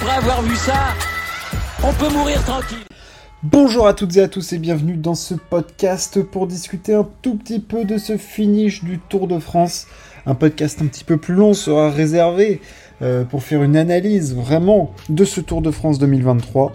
après avoir vu ça, on peut mourir tranquille. Bonjour à toutes et à tous et bienvenue dans ce podcast pour discuter un tout petit peu de ce finish du Tour de France. Un podcast un petit peu plus long sera réservé euh, pour faire une analyse vraiment de ce Tour de France 2023.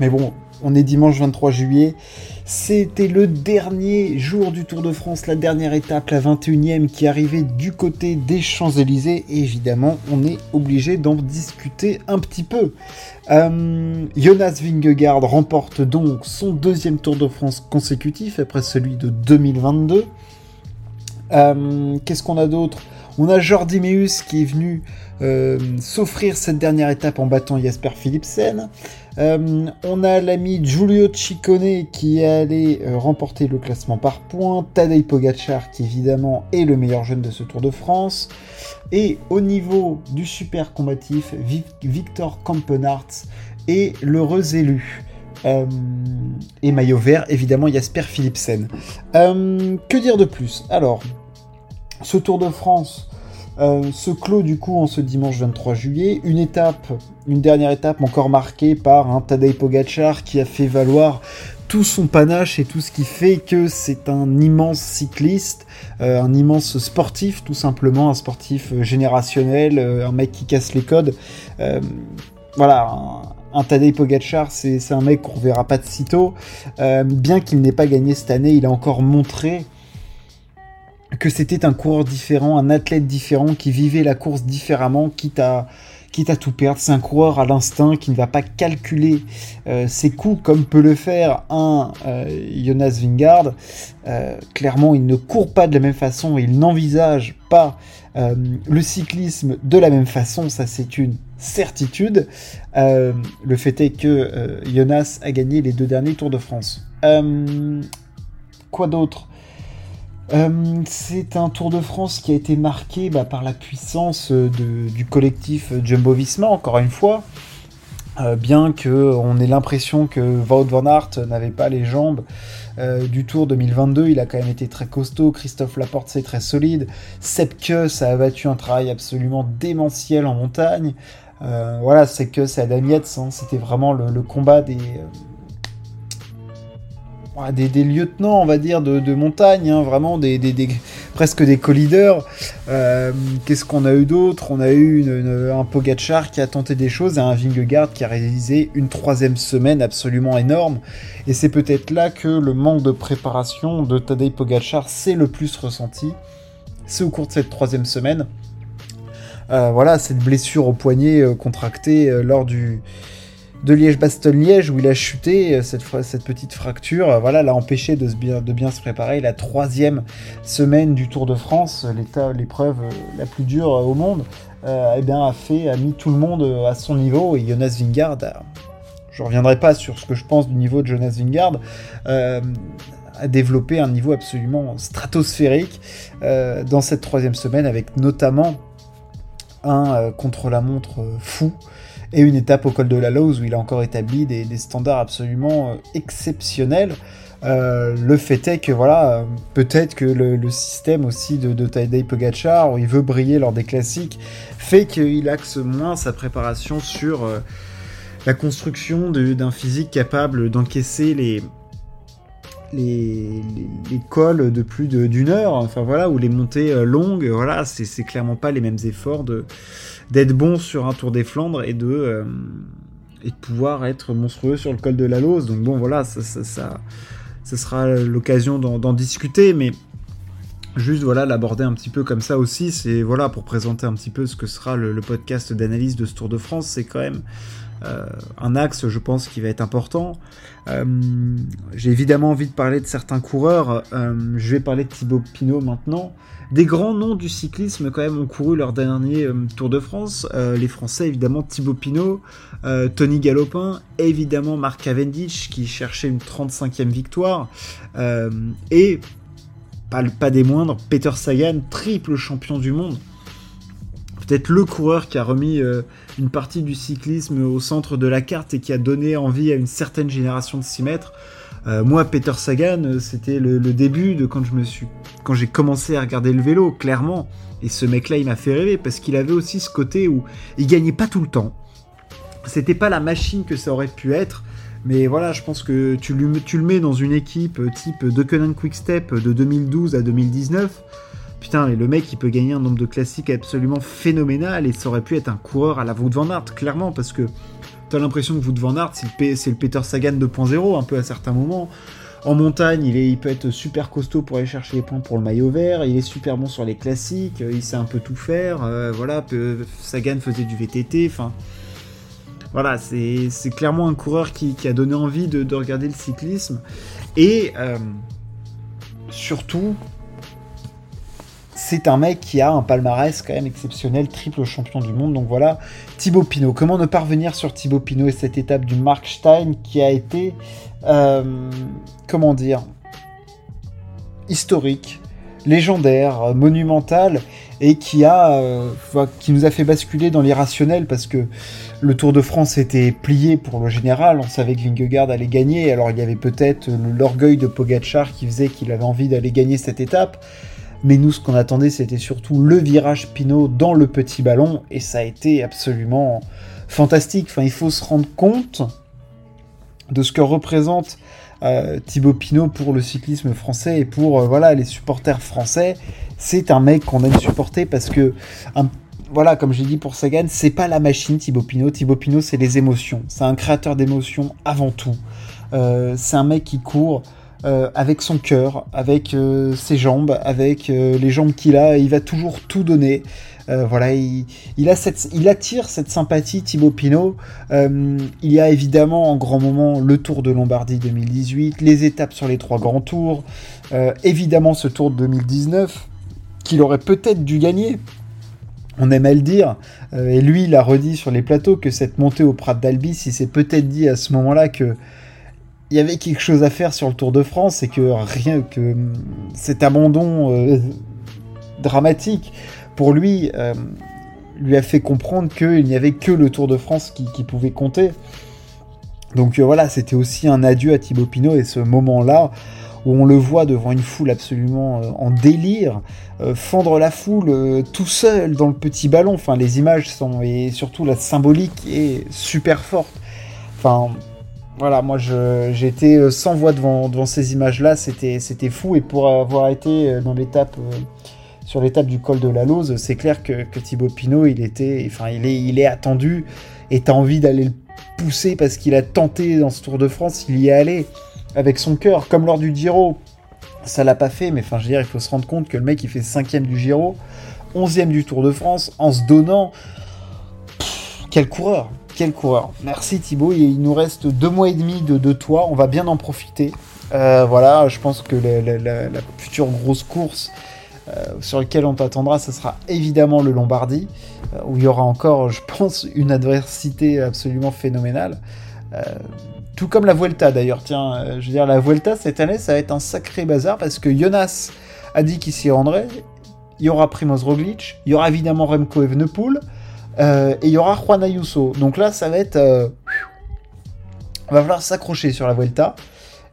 Mais bon, on est dimanche 23 juillet. C'était le dernier jour du Tour de France, la dernière étape, la 21e qui arrivait du côté des Champs-Élysées. Évidemment, on est obligé d'en discuter un petit peu. Euh, Jonas Vingegaard remporte donc son deuxième Tour de France consécutif après celui de 2022. Euh, qu'est-ce qu'on a d'autre? On a Jordi Meus qui est venu euh, s'offrir cette dernière étape en battant Jasper Philipsen. Euh, on a l'ami Giulio Ciccone qui est allé euh, remporter le classement par points. Tadej Pogacar qui évidemment est le meilleur jeune de ce Tour de France. Et au niveau du super combatif, Victor Kampenarts est l'heureux élu. et maillot vert, évidemment Jasper Philipsen. que dire de plus? Alors, ce Tour de France euh, se clôt du coup en ce dimanche 23 juillet. Une étape, une dernière étape encore marquée par un Tadej Pogacar qui a fait valoir tout son panache et tout ce qui fait que c'est un immense cycliste, euh, un immense sportif tout simplement, un sportif euh, générationnel, un mec qui casse les codes. voilà, un, un Tadej Pogacar, c'est un mec qu'on verra pas de sitôt. bien qu'il n'ait pas gagné cette année, il a encore montré que c'était un coureur différent, un athlète différent, qui vivait la course différemment, quitte à, quitte à tout perdre. C'est un coureur à l'instinct qui ne va pas calculer euh, ses coups comme peut le faire un euh, Jonas Vingard. Euh, clairement, il ne court pas de la même façon, il n'envisage pas le cyclisme de la même façon, ça c'est une certitude. le fait est que Jonas a gagné les deux derniers Tours de France. quoi d'autre? Euh, c'est un Tour de France qui a été marqué bah, par la puissance euh, du collectif Jumbo-Visma, encore une fois. Euh, bien qu'on ait l'impression que Wout van Aert n'avait pas les jambes du Tour 2022, il a quand même été très costaud. Christophe Laporte, c'est très solide. Sepke, ça a battu un travail absolument démentiel en montagne. voilà, que c'est Adam Yates, hein. c'était vraiment le combat des des, lieutenants, on va dire, de, montagne, hein, vraiment des, presque des co-leaders. Euh, qu'est-ce qu'on a eu d'autre? On a eu un Pogachar qui a tenté des choses et un Vingegaard qui a réalisé une troisième semaine absolument énorme. Et c'est peut-être là que le manque de préparation de Tadej Pogachar s'est le plus ressenti. C'est au cours de cette troisième semaine. Euh, voilà, cette blessure au poignet euh, contractée lors du, de Liège-Bastogne-Liège où il a chuté, euh, cette, petite fracture, euh, voilà, l'a empêché de, bien, se préparer. La troisième semaine du Tour de France, l'épreuve euh, la plus dure au monde, eh bien, a, fait, a mis tout le monde à son niveau et Jonas Vingard, je ne reviendrai pas sur ce que je pense du niveau de Jonas Vingard, a développé un niveau absolument stratosphérique dans cette troisième semaine avec notamment un contre-la-montre fou et une étape au col de la Lose où il a encore établi des, standards absolument euh, exceptionnels. Euh, le fait est que voilà, peut-être que le, système aussi de, de Tadej Pogacar, où il veut briller lors des classiques, fait qu'il axe moins sa préparation sur euh, la construction d'un physique capable d'encaisser les, les, cols de plus d'une heure, enfin voilà, ou les montées longues, voilà, c'est clairement pas les mêmes efforts d'être bon sur un Tour des Flandres et de, euh, et de pouvoir être monstrueux sur le col de la Lose. Donc bon, voilà, ça, ça, ça, sera l'occasion d'en discuter, mais juste voilà l'aborder un petit peu comme ça aussi, c'est voilà pour présenter un petit peu ce que sera le, podcast d'analyse de ce Tour de France, c'est quand même euh, un axe, je pense, qui va être important. Euh, j'ai évidemment envie de parler de certains coureurs. je vais parler de Thibaut Pinot maintenant. Des grands noms du cyclisme quand même ont couru leur dernier euh, Tour de France. Euh, les Français évidemment Thibaut Pinot, euh, Tony Galopin, évidemment Marc Cavendish qui cherchait une 35e victoire et pas des moindres Peter Sagan, triple champion du monde. Peut-être le coureur qui a remis une partie du cyclisme au centre de la carte et qui a donné envie à une certaine génération de s'y mettre. Euh, moi, Peter Sagan, euh, c'était le, début de quand je me suis, quand j'ai commencé à regarder le vélo, clairement. Et ce mec-là, il m'a fait rêver parce qu'il avait aussi ce côté où il gagnait pas tout le temps. c'était pas la machine que ça aurait pu être. Mais voilà, je pense que tu, lui, tu le mets dans une équipe type Deceuninck Quick-Step de 2012 à 2019. Putain, le mec, il peut gagner un nombre de classiques absolument phénoménal et ça aurait pu être un coureur à la Wout van Aert, clairement, parce que t'as l'impression que Wout van Aert, c'est le, Peter Sagan 2.0, un peu à certains moments. En montagne, il peut être super costaud pour aller chercher les points pour le maillot vert. Il est super bon sur les classiques. Il sait un peu tout faire. Euh, voilà, Sagan faisait du VTT. Enfin, voilà, c'est clairement un coureur qui, a donné envie de, regarder le cyclisme. Et euh, surtout, c'est un mec qui a un palmarès quand même exceptionnel, triple champion du monde. Donc voilà, Thibaut Pinot. Comment ne pas revenir sur Thibaut Pinot et cette étape du Markstein qui a été, euh, comment dire, historique, légendaire, monumental et qui a, euh, nous a fait basculer dans l'irrationnel parce que le Tour de France était plié pour le général. On savait que Vingegaard allait gagner. Alors il y avait peut-être l'orgueil de Pogacar qui faisait qu'il avait envie d'aller gagner cette étape. Mais nous, ce qu'on attendait, c'était surtout le virage Pinot dans le petit ballon, et ça a été absolument fantastique. Enfin, il faut se rendre compte de ce que représente euh, Thibaut Pinot pour le cyclisme français et pour euh, voilà les supporters français. C'est un mec qu'on aime supporter parce que voilà, comme j'ai dit pour Sagan, c'est pas la machine Thibaut Pinot. Thibaut Pinot, c'est les émotions. C'est un créateur d'émotions avant tout. Euh, c'est un mec qui court euh, avec son cœur, avec euh, ses jambes, avec euh, les jambes qu'il a. Il va toujours tout donner. voilà, il, attire cette sympathie Thibaut Pinot. il y a évidemment en grand moment le Tour de Lombardie 2018, les étapes sur les trois grands tours, évidemment ce Tour de 2019 qu'il aurait peut-être dû gagner. On aime à le dire, et lui il a redit sur les plateaux que cette montée au Prat d'Albi, il s'est peut-être dit à ce moment-là que il y avait quelque chose à faire sur le Tour de France et que rien que cet abandon euh, dramatique pour lui euh, lui a fait comprendre qu'il n'y avait que le Tour de France qui, pouvait compter. Donc euh, voilà, c'était aussi un adieu à Thibaut Pinot et ce moment-là où on le voit devant une foule absolument en délire, fendre la foule tout seul dans le petit ballon. Enfin, les images sont et surtout la symbolique est super forte. Enfin, voilà, moi j'étais sans voix devant, devant ces images-là, c'était fou. Et pour avoir été euh, dans l'étape, euh, sur l'étape du col de la Lose, c'est clair que, Thibaut Pinot, il était, enfin, il est, il est attendu et t'as envie d'aller le pousser parce qu'il a tenté dans ce Tour de France, il y est allé avec son cœur, comme lors du Giro. Ça l'a pas fait, mais enfin, je veux dire, il faut se rendre compte que le mec il fait cinquième du Giro, onzième du Tour de France, en se donnant. quel coureur! Quel coureur. Merci Thibaut. Il nous reste deux mois et demi de, toi. On va bien en profiter. Euh, voilà, je pense que la, future grosse course euh, sur laquelle on t'attendra, ce sera évidemment le Lombardie, euh, où il y aura encore, je pense, une adversité absolument phénoménale. tout comme la Vuelta d'ailleurs. Tiens, je veux dire, la Vuelta cette année, ça va être un sacré bazar parce que Jonas a dit qu'il s'y rendrait. Il y aura Primoz Roglic, il y aura évidemment Remco Evenepoel. Euh, et il y aura Juan Ayuso. Donc là, ça va être. Euh, va falloir s'accrocher sur la Vuelta.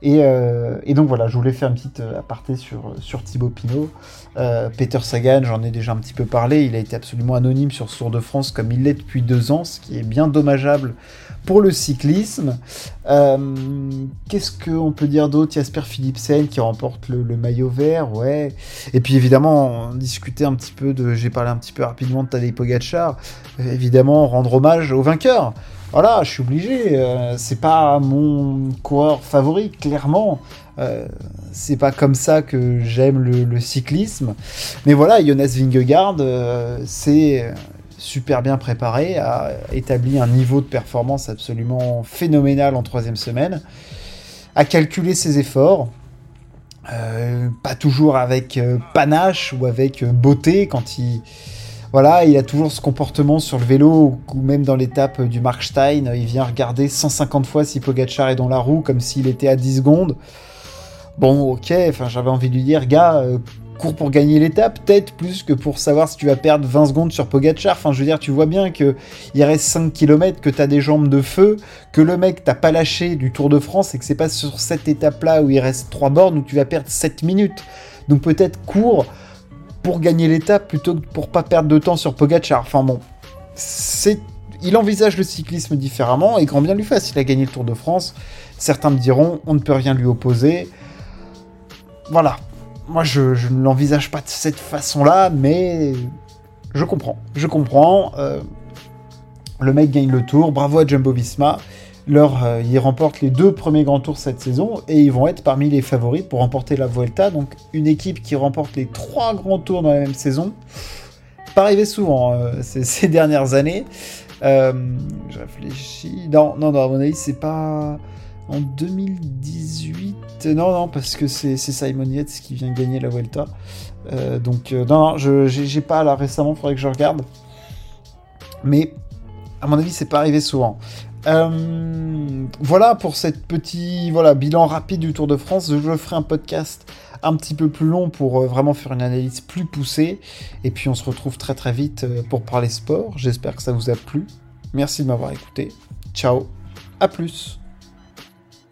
Euh, et, donc voilà, je voulais faire une petite aparté sur, sur Thibaut Pinot. Peter Sagan, j'en ai déjà un petit peu parlé, il a été absolument anonyme sur ce Tour de France comme il l'est depuis deux ans, ce qui est bien dommageable pour le cyclisme. Qu'est-ce qu'on peut dire d'autre? Jasper Philipsen qui remporte le, maillot vert, ouais. Et puis évidemment, on discutait un petit peu de, j'ai parlé un petit peu rapidement de Tadej Pogacar évidemment rendre hommage au vainqueur. Voilà, je suis obligé. Euh, c'est pas mon coureur favori, clairement. Euh, c'est pas comme ça que j'aime le, cyclisme. Mais voilà, Jonas Vingegaard, euh, c'est super bien préparé, a établi un niveau de performance absolument phénoménal en troisième semaine, a calculé ses efforts. pas toujours avec panache ou avec beauté quand il, voilà, il a toujours ce comportement sur le vélo ou même dans l'étape du Markstein, il vient regarder 150 fois si Pogachar est dans la roue comme s'il était à 10 secondes. Bon, ok, enfin j'avais envie de lui dire, gars, euh, cours pour gagner l'étape, peut-être plus que pour savoir si tu vas perdre 20 secondes sur Pogachar. Enfin, je veux dire, tu vois bien que il reste 5 km, que tu as des jambes de feu, que le mec t'a pas lâché du Tour de France et que c'est pas sur cette étape-là où il reste 3 bornes où tu vas perdre 7 minutes. Donc peut-être cours pour gagner l'étape plutôt que pour pas perdre de temps sur Pogachar. Enfin bon, c'est il envisage le cyclisme différemment et grand bien lui fasse. Il a gagné le Tour de France. Certains me diront, on ne peut rien lui opposer. Voilà. Moi, je, ne l'envisage pas de cette façon-là, mais je comprends. Je comprends. Euh, le mec gagne le tour. Bravo à Jumbo Visma. Euh, ils remportent les deux premiers grands tours cette saison et ils vont être parmi les favoris pour remporter la Vuelta. Donc une équipe qui remporte les trois grands tours dans la même saison, pas arrivé souvent euh, ces, dernières années. je réfléchis. Non, non, non, à mon avis, c'est pas en 2018. Non, non, parce que c'est Simon Yates qui vient gagner la Vuelta. Euh, donc, euh, non, non, j'ai pas là récemment, faudrait que je regarde. Mais, à mon avis, c'est pas arrivé souvent. Euh, voilà pour cette petit voilà, bilan rapide du Tour de France. Je ferai un podcast un petit peu plus long pour vraiment faire une analyse plus poussée. Et puis on se retrouve très très vite pour parler sport. J'espère que ça vous a plu. Merci de m'avoir écouté. Ciao, à plus.